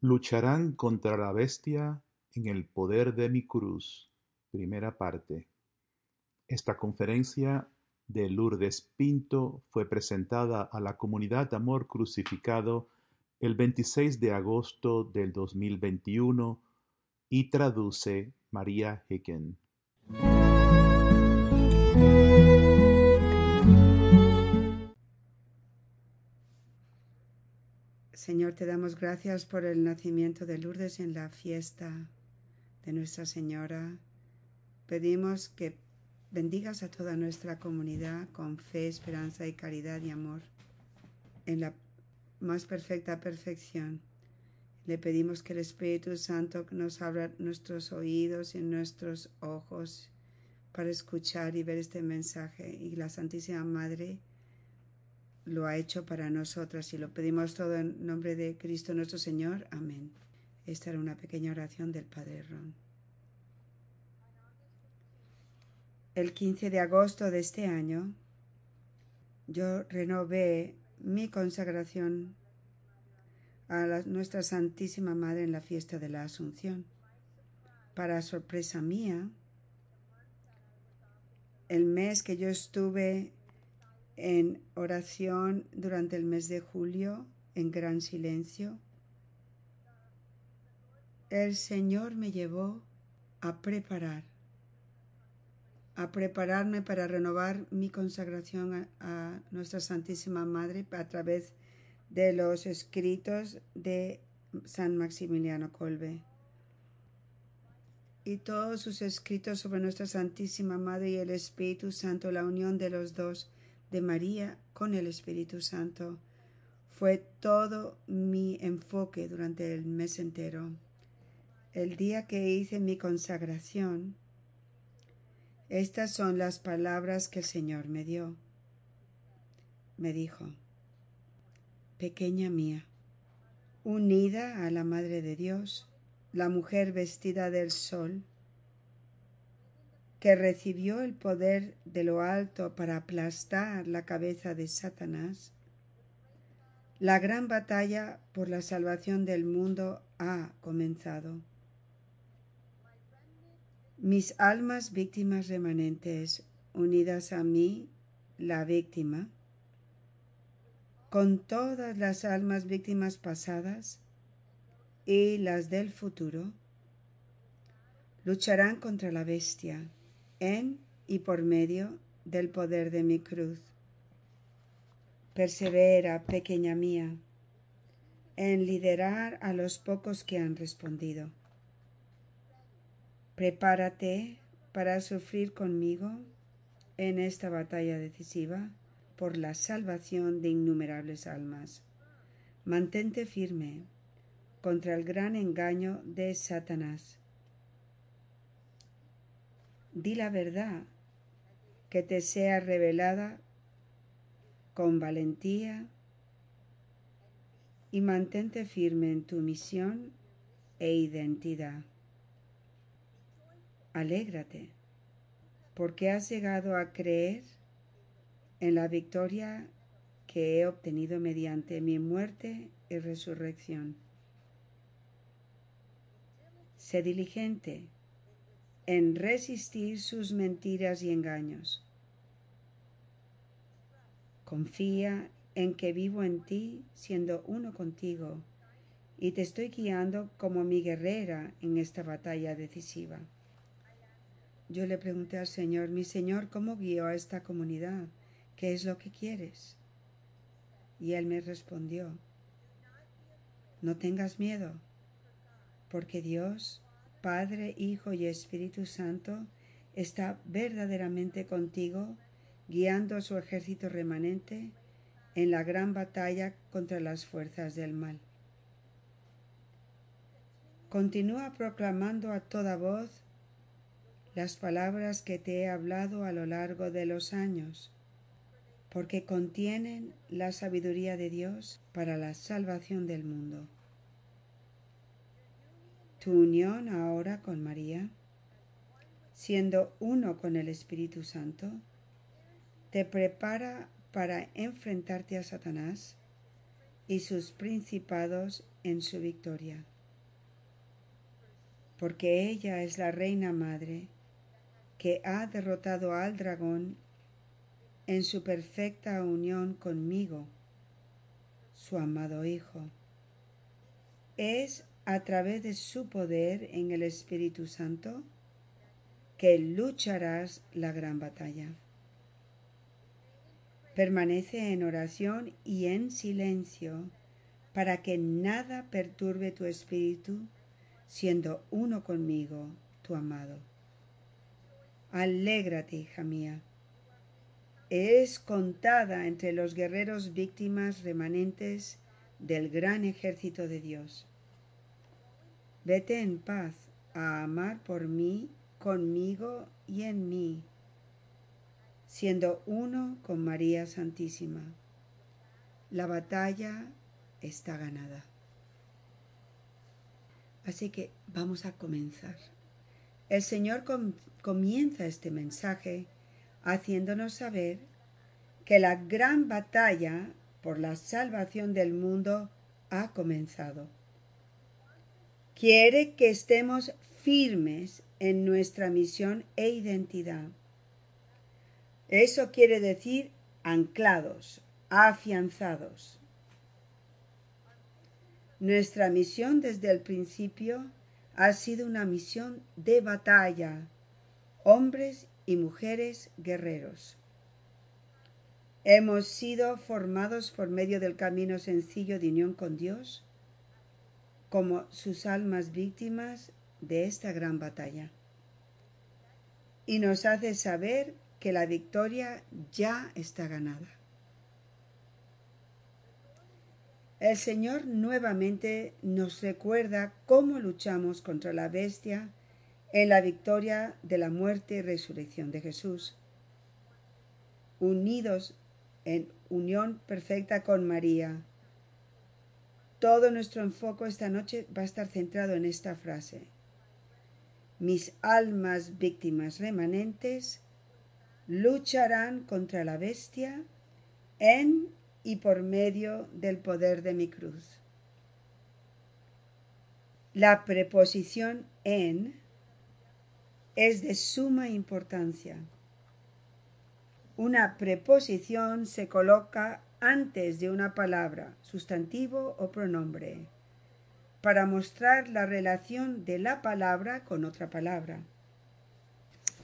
Lucharán contra la bestia en el poder de mi cruz. Primera parte. Esta conferencia de Lourdes Pinto fue presentada a la comunidad Amor Crucificado el 26 de agosto del 2021 y traduce María Hicken. Señor, te damos gracias por el nacimiento de Lourdes en la fiesta de Nuestra Señora. Pedimos que bendigas a toda nuestra comunidad con fe, esperanza y caridad y amor en la más perfecta perfección. Le pedimos que el Espíritu Santo nos abra nuestros oídos y nuestros ojos para escuchar y ver este mensaje y la Santísima Madre lo ha hecho para nosotras y lo pedimos todo en nombre de Cristo nuestro Señor. Amén. Esta era una pequeña oración del Padre Ron. El 15 de agosto de este año, yo renové mi consagración a nuestra Santísima Madre en la fiesta de la Asunción. Para sorpresa mía, el mes que yo estuve en oración durante el mes de julio, en gran silencio. El Señor me llevó a preparar, a prepararme para renovar mi consagración a, Nuestra Santísima Madre a través de los escritos de San Maximiliano Colbe y todos sus escritos sobre Nuestra Santísima Madre y el Espíritu Santo, la unión de los dos, de María con el Espíritu Santo fue todo mi enfoque durante el mes entero. El día que hice mi consagración, estas son las palabras que el Señor me dio. Me dijo, pequeña mía, unida a la Madre de Dios, la mujer vestida del sol, que recibió el poder de lo alto para aplastar la cabeza de Satanás, la gran batalla por la salvación del mundo ha comenzado. Mis almas víctimas remanentes, unidas a mí, la víctima, con todas las almas víctimas pasadas y las del futuro, lucharán contra la bestia en y por medio del poder de mi cruz. Persevera, pequeña mía, en liderar a los pocos que han respondido. Prepárate para sufrir conmigo en esta batalla decisiva por la salvación de innumerables almas. Mantente firme contra el gran engaño de Satanás di la verdad que te sea revelada con valentía y mantente firme en tu misión e identidad. Alégrate, porque has llegado a creer en la victoria que he obtenido mediante mi muerte y resurrección. Sé diligente en resistir sus mentiras y engaños. Confía en que vivo en ti siendo uno contigo y te estoy guiando como mi guerrera en esta batalla decisiva. Yo le pregunté al Señor, mi Señor, ¿cómo guío a esta comunidad? ¿Qué es lo que quieres? Y Él me respondió, no tengas miedo, porque Dios Padre, Hijo y Espíritu Santo, está verdaderamente contigo, guiando a su ejército remanente en la gran batalla contra las fuerzas del mal. Continúa proclamando a toda voz las palabras que te he hablado a lo largo de los años, porque contienen la sabiduría de Dios para la salvación del mundo. Tu unión ahora con María, siendo uno con el Espíritu Santo, te prepara para enfrentarte a Satanás y sus principados en su victoria. Porque ella es la reina madre que ha derrotado al dragón en su perfecta unión conmigo, su amado Hijo. Es a través de su poder en el Espíritu Santo que lucharás la gran batalla. Permanece en oración y en silencio para que nada perturbe tu espíritu, siendo uno conmigo, tu amado. Alégrate, hija mía. Es contada entre los guerreros víctimas remanentes del gran ejército de Dios. Vete en paz a amar por mí, conmigo y en mí siendo uno con María Santísima. La batalla está ganada. Así que vamos a comenzar. El Señor comienza este mensaje haciéndonos saber que la gran batalla por la salvación del mundo ha comenzado. Quiere que estemos firmes en nuestra misión e identidad eso quiere decir anclados, afianzados. Nuestra misión desde el principio ha sido una misión de batalla, hombres y mujeres guerreros. Hemos sido formados por medio del camino sencillo de unión con Dios como sus almas víctimas de esta gran batalla. Y nos hace saber que la victoria ya está ganada. El Señor nuevamente nos recuerda cómo luchamos contra la bestia en la victoria de la muerte y resurrección de Jesús. Unidos en unión perfecta con María. Todo nuestro enfoque esta noche va a estar centrado en esta frase. Mis almas víctimas remanentes lucharán contra la bestia en y por medio del poder de mi cruz. La preposición en es de suma importancia. Una preposición se coloca antes de una palabra, sustantivo o pronombre, para mostrar la relación de la palabra con otra palabra.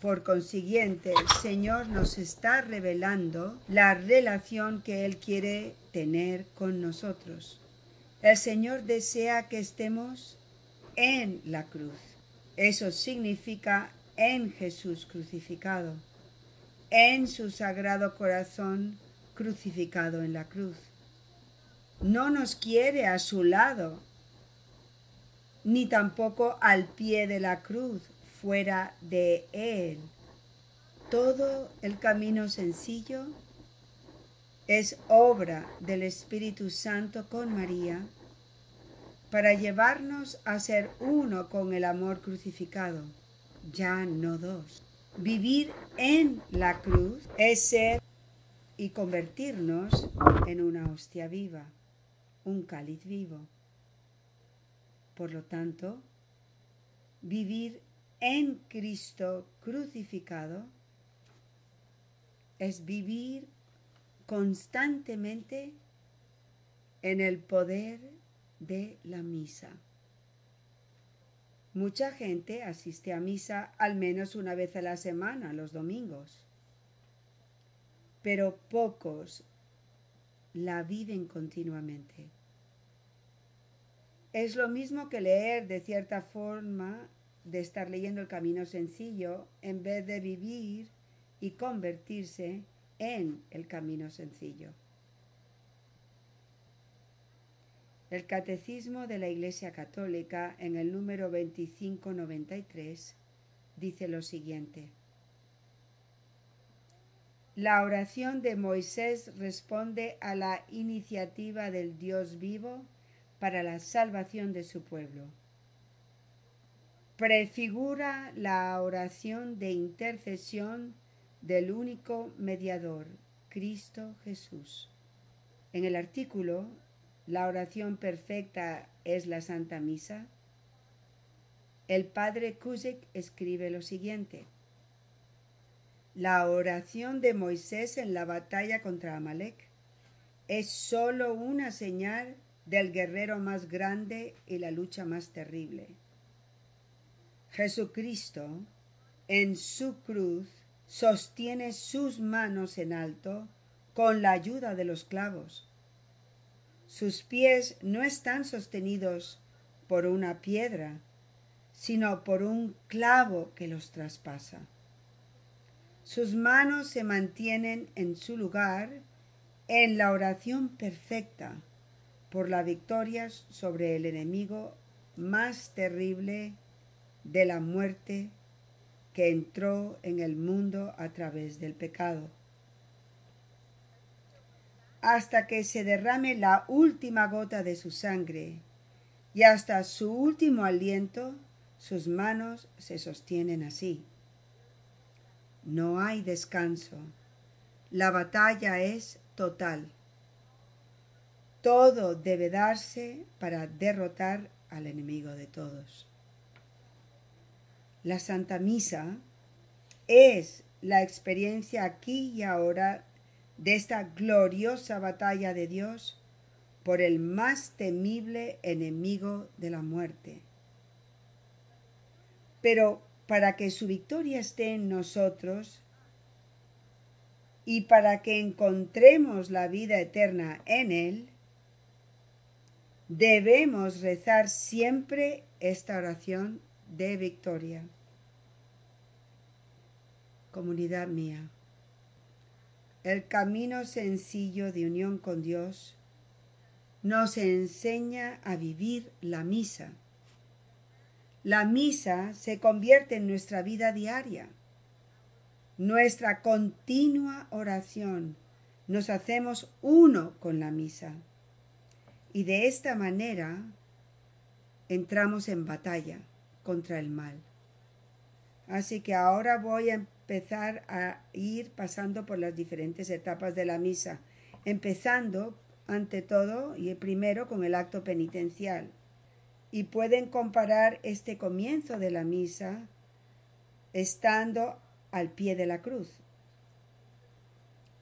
Por consiguiente, el Señor nos está revelando la relación que Él quiere tener con nosotros. El Señor desea que estemos en la cruz. Eso significa en Jesús crucificado, en su sagrado corazón crucificado en la cruz. No nos quiere a su lado, ni tampoco al pie de la cruz, fuera de Él. Todo el camino sencillo es obra del Espíritu Santo con María para llevarnos a ser uno con el amor crucificado, ya no dos. Vivir en la cruz es ser y convertirnos en una hostia viva, un cáliz vivo. Por lo tanto, vivir en Cristo crucificado es vivir constantemente en el poder de la misa. Mucha gente asiste a misa al menos una vez a la semana, los domingos, pero pocos la viven continuamente. Es lo mismo que leer de cierta forma de estar leyendo el camino sencillo en vez de vivir y convertirse en el camino sencillo. El Catecismo de la Iglesia Católica en el número 2593 dice lo siguiente. La oración de Moisés responde a la iniciativa del Dios vivo para la salvación de su pueblo prefigura la oración de intercesión del único mediador, Cristo Jesús. En el artículo la oración perfecta es la Santa Misa? El padre Kuzik escribe lo siguiente. La oración de Moisés en la batalla contra Amalek es sólo una señal del guerrero más grande y la lucha más terrible. Jesucristo, en su cruz, sostiene sus manos en alto con la ayuda de los clavos. Sus pies no están sostenidos por una piedra, sino por un clavo que los traspasa. Sus manos se mantienen en su lugar en la oración perfecta por la victoria sobre el enemigo más terrible de la muerte que entró en el mundo a través del pecado. Hasta que se derrame la última gota de su sangre y hasta su último aliento, sus manos se sostienen así. No hay descanso. La batalla es total. Todo debe darse para derrotar al enemigo de todos. La Santa Misa es la experiencia aquí y ahora de esta gloriosa batalla de Dios por el más temible enemigo de la muerte. Pero para que su victoria esté en nosotros y para que encontremos la vida eterna en Él, debemos rezar siempre esta oración de victoria. Comunidad mía, el camino sencillo de unión con Dios nos enseña a vivir la misa la misa se convierte en nuestra vida diaria, nuestra continua oración. Nos hacemos uno con la misa. Y de esta manera entramos en batalla contra el mal. Así que ahora voy a empezar a ir pasando por las diferentes etapas de la misa, empezando ante todo y primero con el acto penitencial y pueden comparar este comienzo de la misa estando al pie de la cruz,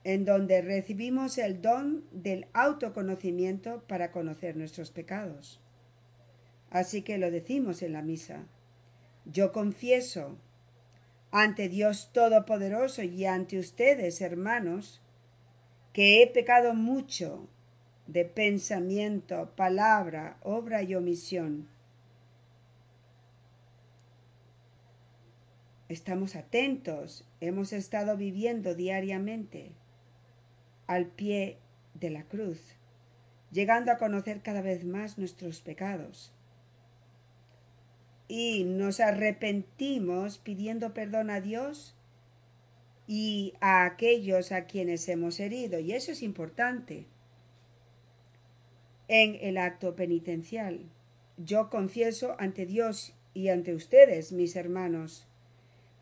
en donde recibimos el don del autoconocimiento para conocer nuestros pecados. Así que lo decimos en la misa. Yo confieso ante Dios Todopoderoso y ante ustedes, hermanos, que he pecado mucho de pensamiento, palabra, obra y omisión. Estamos atentos, hemos estado viviendo diariamente al pie de la cruz, llegando a conocer cada vez más nuestros pecados. Y nos arrepentimos pidiendo perdón a Dios y a aquellos a quienes hemos herido. Y eso es importante en el acto penitencial. Yo confieso ante Dios y ante ustedes, mis hermanos.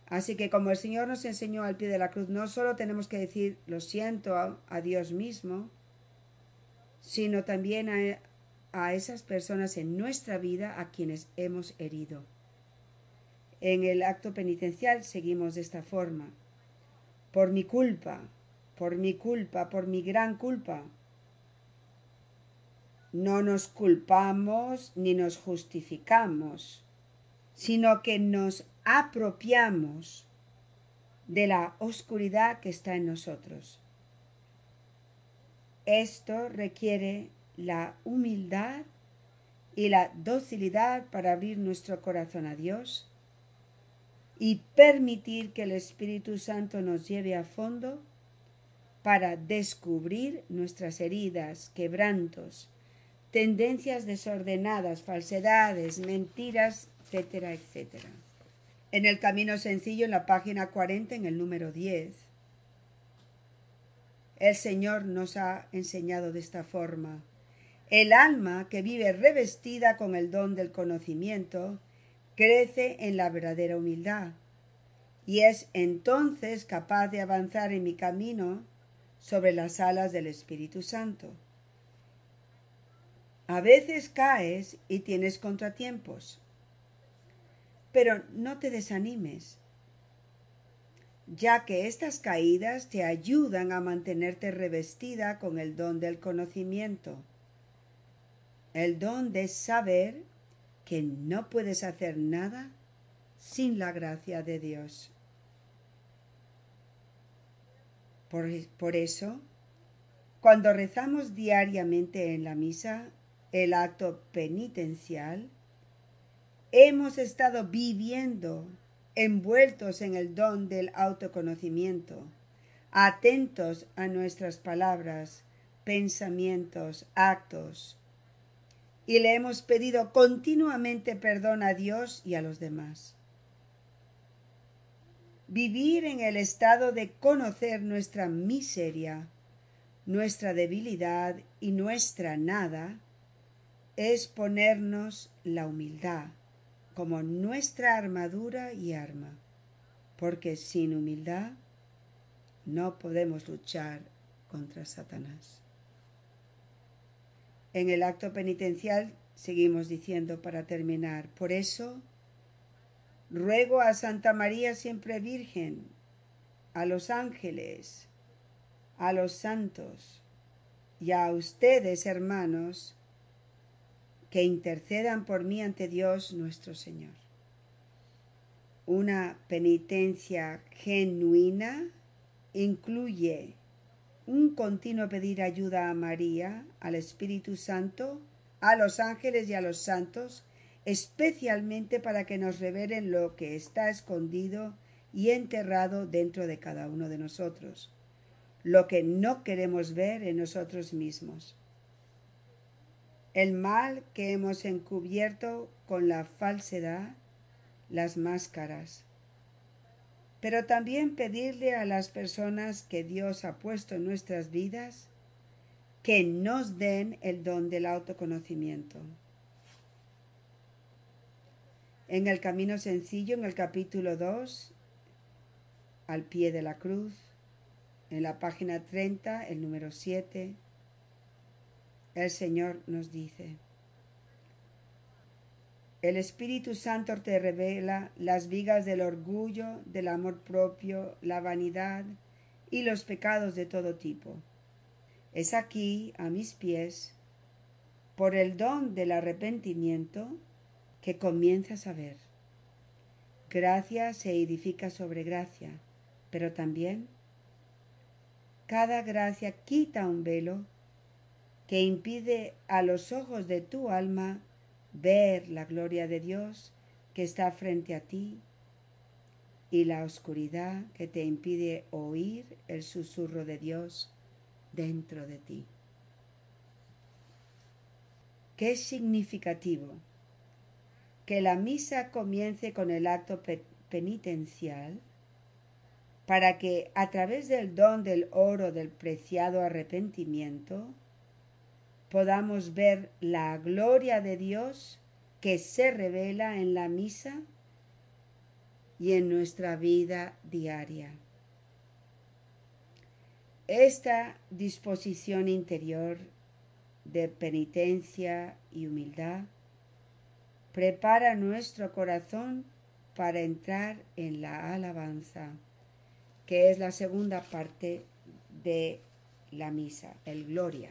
Así que como el Señor nos enseñó al pie de la cruz, no solo tenemos que decir lo siento a, Dios mismo, sino también a, a esas personas en nuestra vida a quienes hemos herido. En el acto penitencial seguimos de esta forma. Por mi culpa, por mi culpa, por mi gran culpa, no nos culpamos ni nos justificamos, sino que nos apropiamos de la oscuridad que está en nosotros. Esto requiere la humildad y la docilidad para abrir nuestro corazón a Dios y permitir que el Espíritu Santo nos lleve a fondo para descubrir nuestras heridas, quebrantos, tendencias desordenadas, falsedades, mentiras, etcétera, etcétera. En el camino sencillo, en la página 40, en el número 10, el Señor nos ha enseñado de esta forma. El alma que vive revestida con el don del conocimiento crece en la verdadera humildad y es entonces capaz de avanzar en mi camino sobre las alas del Espíritu Santo A veces caes y tienes contratiempos, pero no te desanimes, ya que estas caídas te ayudan a mantenerte revestida con el don del conocimiento, el don de saber que no puedes hacer nada sin la gracia de Dios. Por, por, eso, cuando rezamos diariamente en la misa el acto penitencial, hemos estado viviendo envueltos en el don del autoconocimiento, atentos a nuestras palabras, pensamientos, actos, y le hemos pedido continuamente perdón a Dios y a los demás. Vivir en el estado de conocer nuestra miseria, nuestra debilidad y nuestra nada es ponernos la humildad como nuestra armadura y arma, porque sin humildad no podemos luchar contra Satanás. En el acto penitencial seguimos diciendo para terminar, por eso ruego a Santa María siempre Virgen, a los ángeles, a los santos y a ustedes, hermanos, que intercedan por mí ante Dios nuestro Señor. Una penitencia genuina incluye un continuo pedir ayuda a María, al Espíritu Santo, a los ángeles y a los santos, especialmente para que nos revelen lo que está escondido y enterrado dentro de cada uno de nosotros, lo que no queremos ver en nosotros mismos el mal que hemos encubierto con la falsedad, las máscaras, pero también pedirle a las personas que Dios ha puesto en nuestras vidas que nos den el don del autoconocimiento. En el camino sencillo, en el capítulo 2, al pie de la cruz, en la página 30, el número 7, el Señor nos dice, el Espíritu Santo te revela las vigas del orgullo, del amor propio, la vanidad y los pecados de todo tipo. Es aquí, a mis pies, por el don del arrepentimiento, que comienzas a ver. Gracia se edifica sobre gracia, pero también cada gracia quita un velo que impide a los ojos de tu alma ver la gloria de Dios que está frente a ti y la oscuridad que te impide oír el susurro de Dios dentro de ti. Qué significativo que la misa comience con el acto penitencial para que a través del don del oro del preciado arrepentimiento podamos ver la gloria de Dios que se revela en la misa y en nuestra vida diaria. Esta disposición interior de penitencia y humildad prepara nuestro corazón para entrar en la alabanza, que es la segunda parte de la misa, el gloria.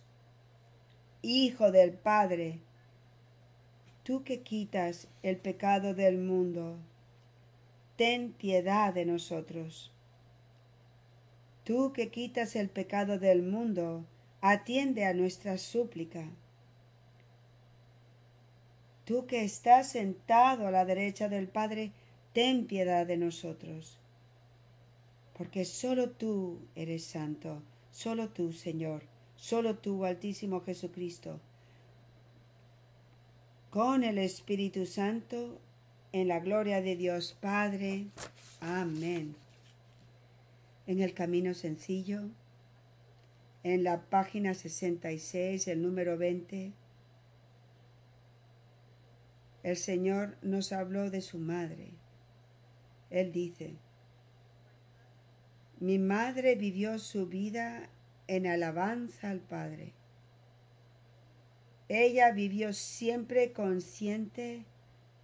Hijo del Padre, tú que quitas el pecado del mundo, ten piedad de nosotros. Tú que quitas el pecado del mundo, atiende a nuestra súplica. Tú que estás sentado a la derecha del Padre, ten piedad de nosotros. Porque solo tú eres santo, solo tú, Señor, Solo tú, Altísimo Jesucristo, con el Espíritu Santo, en la gloria de Dios Padre. Amén. En el camino sencillo, en la página 66, el número 20, el Señor nos habló de su madre. Él dice, mi madre vivió su vida en alabanza al Padre ella vivió siempre consciente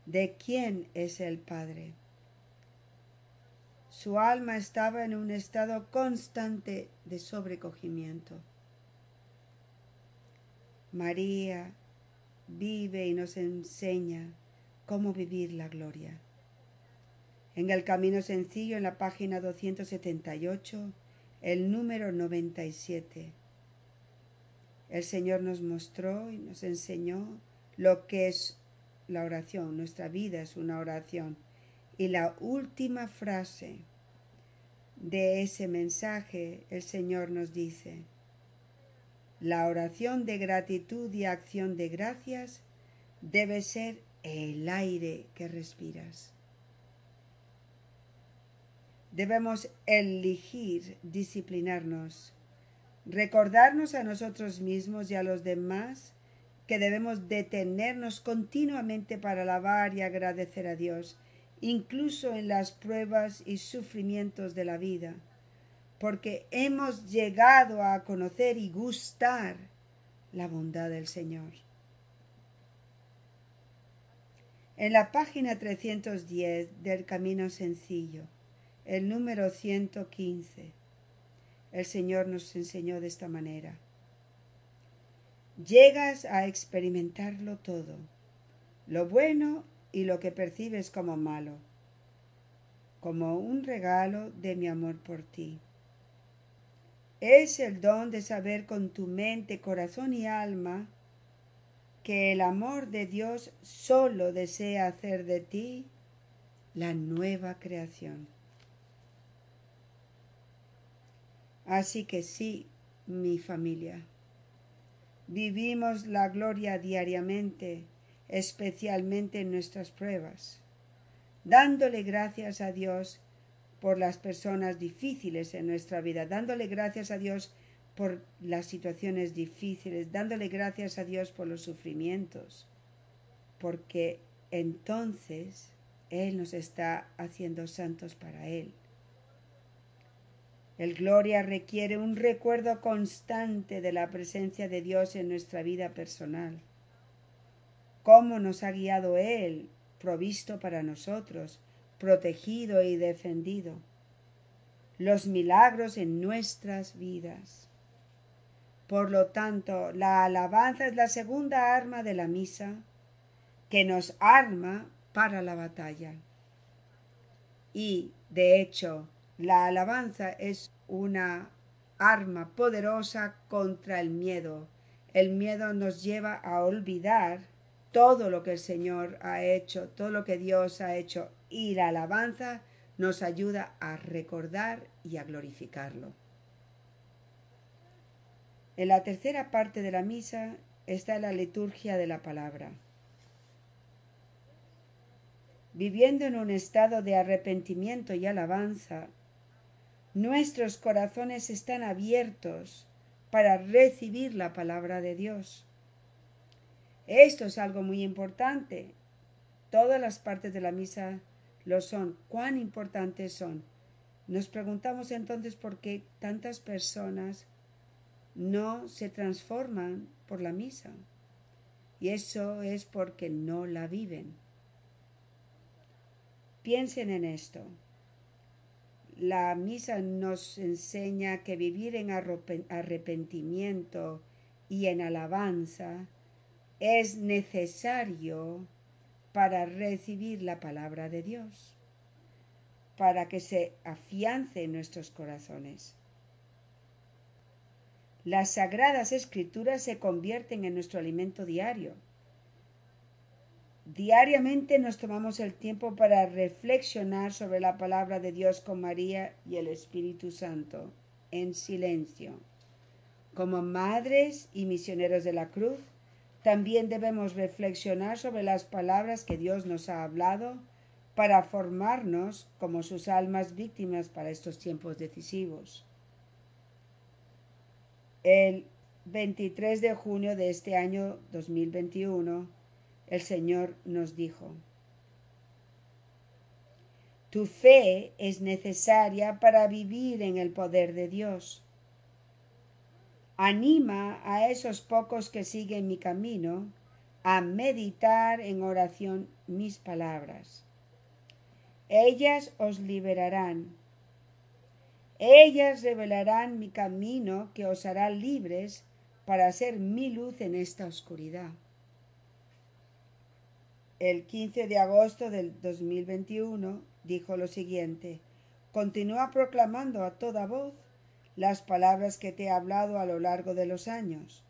de quién es el Padre. Su alma estaba en un estado constante de sobrecogimiento. María vive y nos enseña cómo vivir la gloria. En el Camino Sencillo, en la página 278, el número 97 el Señor nos mostró y nos enseñó lo que es la oración. Nuestra vida es una oración. Y la última frase de ese mensaje, el Señor nos dice, la oración de gratitud y acción de gracias debe ser el aire que respiras. Debemos elegir disciplinarnos recordarnos a nosotros mismos y a los demás que debemos detenernos continuamente para alabar y agradecer a Dios, incluso en las pruebas y sufrimientos de la vida, porque hemos llegado a conocer y gustar la bondad del Señor. En la página 310 del Camino Sencillo, el número 115, el Señor nos enseñó de esta manera. Llegas a experimentarlo todo, lo bueno y lo que percibes como malo, como un regalo de mi amor por ti. Es el don de saber con tu mente, corazón y alma que el amor de Dios solo desea hacer de ti la nueva creación. Así que sí, mi familia. Vivimos la gloria diariamente, especialmente en nuestras pruebas, dándole gracias a Dios por las personas difíciles en nuestra vida, dándole gracias a Dios por las situaciones difíciles, dándole gracias a Dios por los sufrimientos, porque entonces Él nos está haciendo santos para Él. El gloria requiere un recuerdo constante de la presencia de Dios en nuestra vida personal. Cómo nos ha guiado Él, provisto para nosotros, protegido y defendido. Los milagros en nuestras vidas. Por lo tanto, la alabanza es la segunda arma de la misa que nos arma para la batalla. Y, de hecho, la alabanza es una arma poderosa contra el miedo. El miedo nos lleva a olvidar todo lo que el Señor ha hecho, todo lo que Dios ha hecho y la alabanza nos ayuda a recordar y a glorificarlo. En la tercera parte de la misa está la liturgia de la palabra. Viviendo en un estado de arrepentimiento y alabanza, Nuestros corazones están abiertos para recibir la palabra de Dios. Esto es algo muy importante. Todas las partes de la misa lo son. ¿Cuán importantes son? Nos preguntamos entonces por qué tantas personas no se transforman por la misa. Y eso es porque no la viven. Piensen en esto la misa nos enseña que vivir en arrepentimiento y en alabanza es necesario para recibir la palabra de Dios, para que se afiance en nuestros corazones. Las sagradas escrituras se convierten en nuestro alimento diario Diariamente nos tomamos el tiempo para reflexionar sobre la palabra de Dios con María y el Espíritu Santo, en silencio. Como madres y misioneros de la cruz, también debemos reflexionar sobre las palabras que Dios nos ha hablado para formarnos como sus almas víctimas para estos tiempos decisivos. El 23 de junio de este año 2021, el Señor nos dijo, Tu fe es necesaria para vivir en el poder de Dios. Anima a esos pocos que siguen mi camino a meditar en oración mis palabras. Ellas os liberarán. Ellas revelarán mi camino que os hará libres para hacer mi luz en esta oscuridad. El 15 de agosto del 2021 dijo lo siguiente, continúa proclamando a toda voz las palabras que te he hablado a lo largo de los años,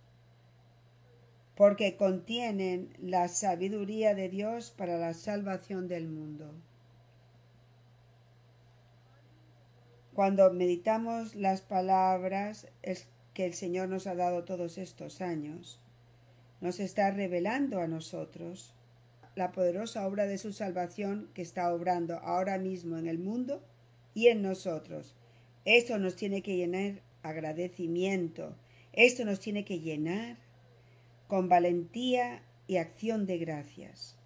porque contienen la sabiduría de Dios para la salvación del mundo. Cuando meditamos las palabras que el Señor nos ha dado todos estos años, nos está revelando a nosotros la poderosa obra de su salvación que está obrando ahora mismo en el mundo y en nosotros. Esto nos tiene que llenar agradecimiento. Esto nos tiene que llenar con valentía y acción de gracias.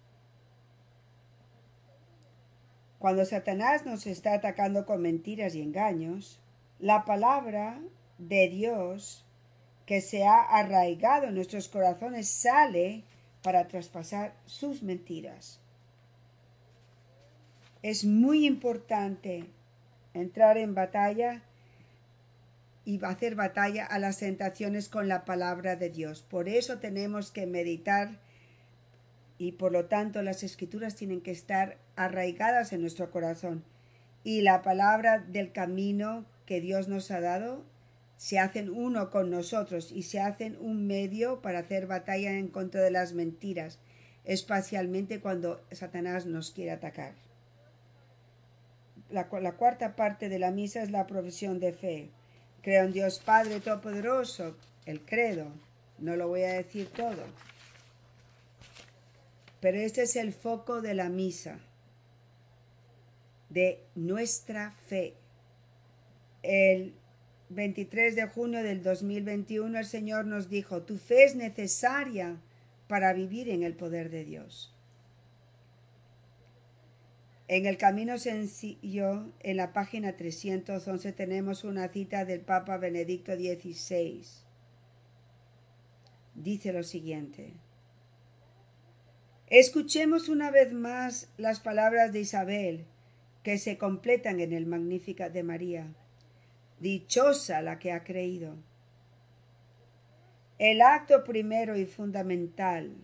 Cuando Satanás nos está atacando con mentiras y engaños, la palabra de Dios que se ha arraigado en nuestros corazones sale para traspasar sus mentiras. Es muy importante entrar en batalla y hacer batalla a las tentaciones con la palabra de Dios. Por eso tenemos que meditar y por lo tanto las escrituras tienen que estar arraigadas en nuestro corazón. Y la palabra del camino que Dios nos ha dado se hacen uno con nosotros y se hacen un medio para hacer batalla en contra de las mentiras, especialmente cuando Satanás nos quiere atacar. La, la, cuarta parte de la misa es la profesión de fe. Creo en Dios Padre Todopoderoso, el credo. No lo voy a decir todo. Pero este es el foco de la misa, de nuestra fe. El 23 de junio del 2021 el Señor nos dijo, tu fe es necesaria para vivir en el poder de Dios. En el Camino Sencillo, en la página 311, tenemos una cita del Papa Benedicto XVI. Dice lo siguiente. Escuchemos una vez más las palabras de Isabel que se completan en el Magnífica de María. Dichosa la que ha creído. El acto primero y fundamental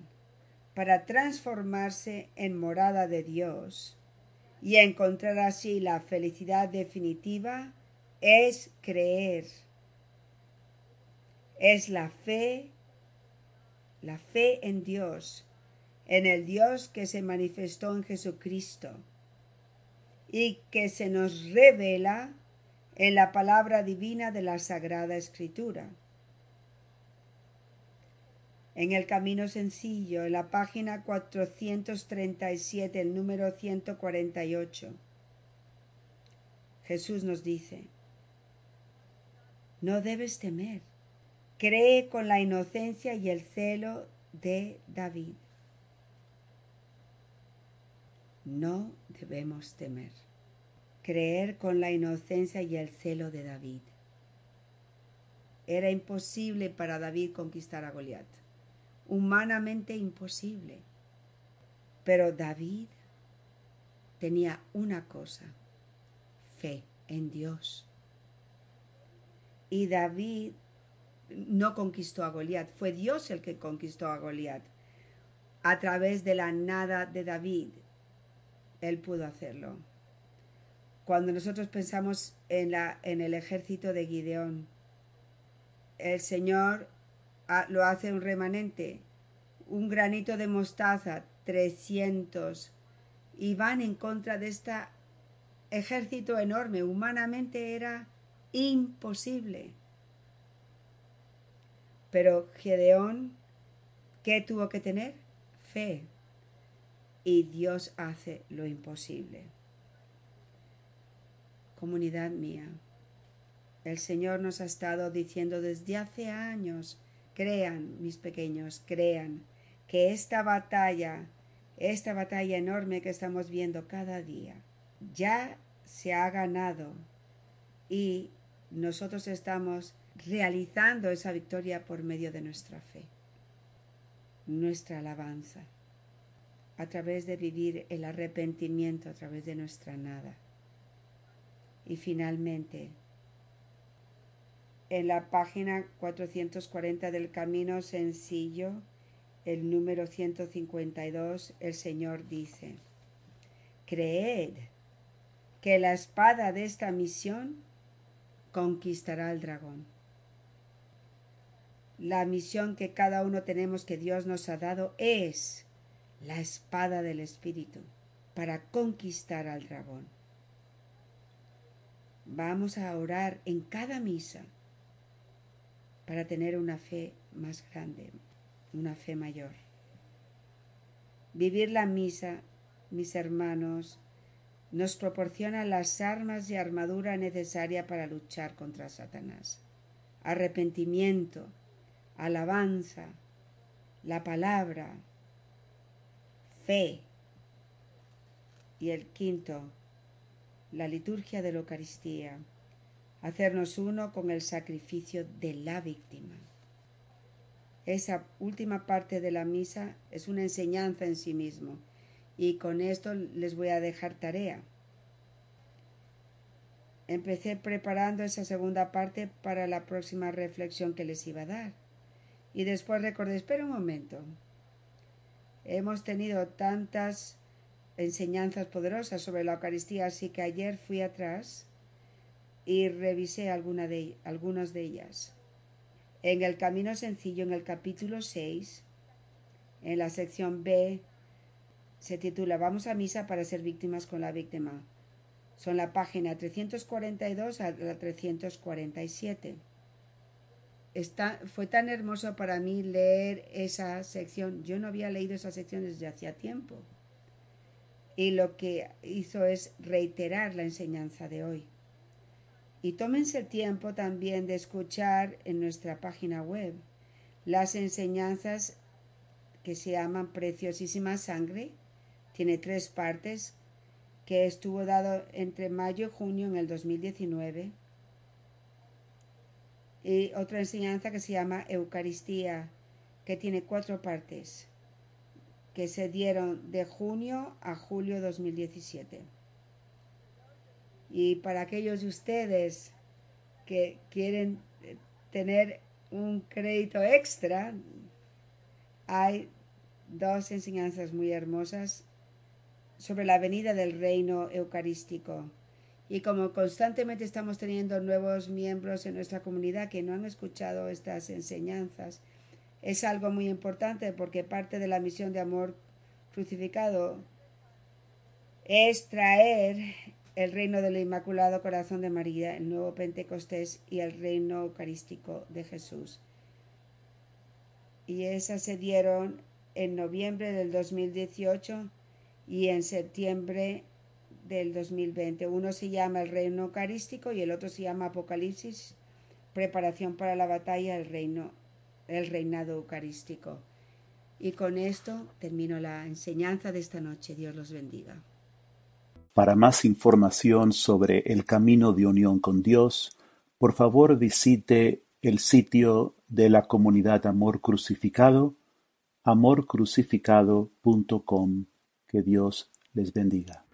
para transformarse en morada de Dios y encontrar así la felicidad definitiva es creer. Es la fe, la fe en Dios, en el Dios que se manifestó en Jesucristo y que se nos revela en la palabra divina de la Sagrada Escritura. En el Camino Sencillo, en la página 437, el número 148, Jesús nos dice, no debes temer, cree con la inocencia y el celo de David. No debemos temer creer con la inocencia y el celo de David. Era imposible para David conquistar a Goliat, humanamente imposible. Pero David tenía una cosa, fe en Dios. Y David no conquistó a Goliat, fue Dios el que conquistó a Goliat. A través de la nada de David, él pudo hacerlo. Cuando nosotros pensamos en, la, en el ejército de Gideón, el Señor lo hace un remanente, un granito de mostaza, 300, y van en contra de este ejército enorme. Humanamente era imposible. Pero Gedeón, ¿Qué tuvo que tener? Fe. Y Dios hace lo imposible. Comunidad mía, el Señor nos ha estado diciendo desde hace años, crean, mis pequeños, crean, que esta batalla, esta batalla enorme que estamos viendo cada día, ya se ha ganado y nosotros estamos realizando esa victoria por medio de nuestra fe, nuestra alabanza, a través de vivir el arrepentimiento, a través de nuestra nada. Y finalmente, en la página 440 del Camino Sencillo, el número 152, el Señor dice, Creed que la espada de esta misión conquistará al dragón. La misión que cada uno tenemos que Dios nos ha dado es la espada del Espíritu para conquistar al dragón. Vamos a orar en cada misa para tener una fe más grande, una fe mayor. Vivir la misa, mis hermanos, nos proporciona las armas y armadura necesaria para luchar contra Satanás. Arrepentimiento, alabanza, la palabra, fe. Y el quinto, la liturgia de la Eucaristía, hacernos uno con el sacrificio de la víctima. Esa última parte de la misa es una enseñanza en sí mismo y con esto les voy a dejar tarea. Empecé preparando esa segunda parte para la próxima reflexión que les iba a dar. Y después recordé, espera un momento. Hemos tenido tantas enseñanzas poderosas sobre la Eucaristía, así que ayer fui atrás y revisé algunas de ellas. En el Camino Sencillo, en el capítulo 6, en la sección B, se titula Vamos a misa para ser víctimas con la víctima. Son la página 342 a la 347. Está, fue tan hermoso para mí leer esa sección. Yo no había leído esa sección desde hacía tiempo. Y lo que hizo es reiterar la enseñanza de hoy. Y tómense el tiempo también de escuchar en nuestra página web las enseñanzas que se llaman Preciosísima Sangre tiene tres partes que estuvo dado entre mayo y junio en el 2019. Y otra enseñanza que se llama Eucaristía, que tiene cuatro partes, que se dieron de junio a julio 2017. Y para aquellos de ustedes que quieren eh, tener un crédito extra, hay dos enseñanzas muy hermosas sobre la venida del reino eucarístico. Y como constantemente estamos teniendo nuevos miembros en nuestra comunidad que no han escuchado estas enseñanzas, es algo muy importante porque parte de la misión de amor crucificado es traer el reino del Inmaculado Corazón de María, el nuevo Pentecostés y el reino eucarístico de Jesús. Y esas se dieron en noviembre del 2018 y en septiembre del 2020. Uno se llama el reino eucarístico y el otro se llama Apocalipsis, preparación para la batalla del reino, el reinado eucarístico. Y con esto termino la enseñanza de esta noche. Dios los bendiga. Para más información sobre el camino de unión con Dios, por favor visite el sitio de la comunidad Amor Crucificado, amorcrucificado.com. Que Dios les bendiga.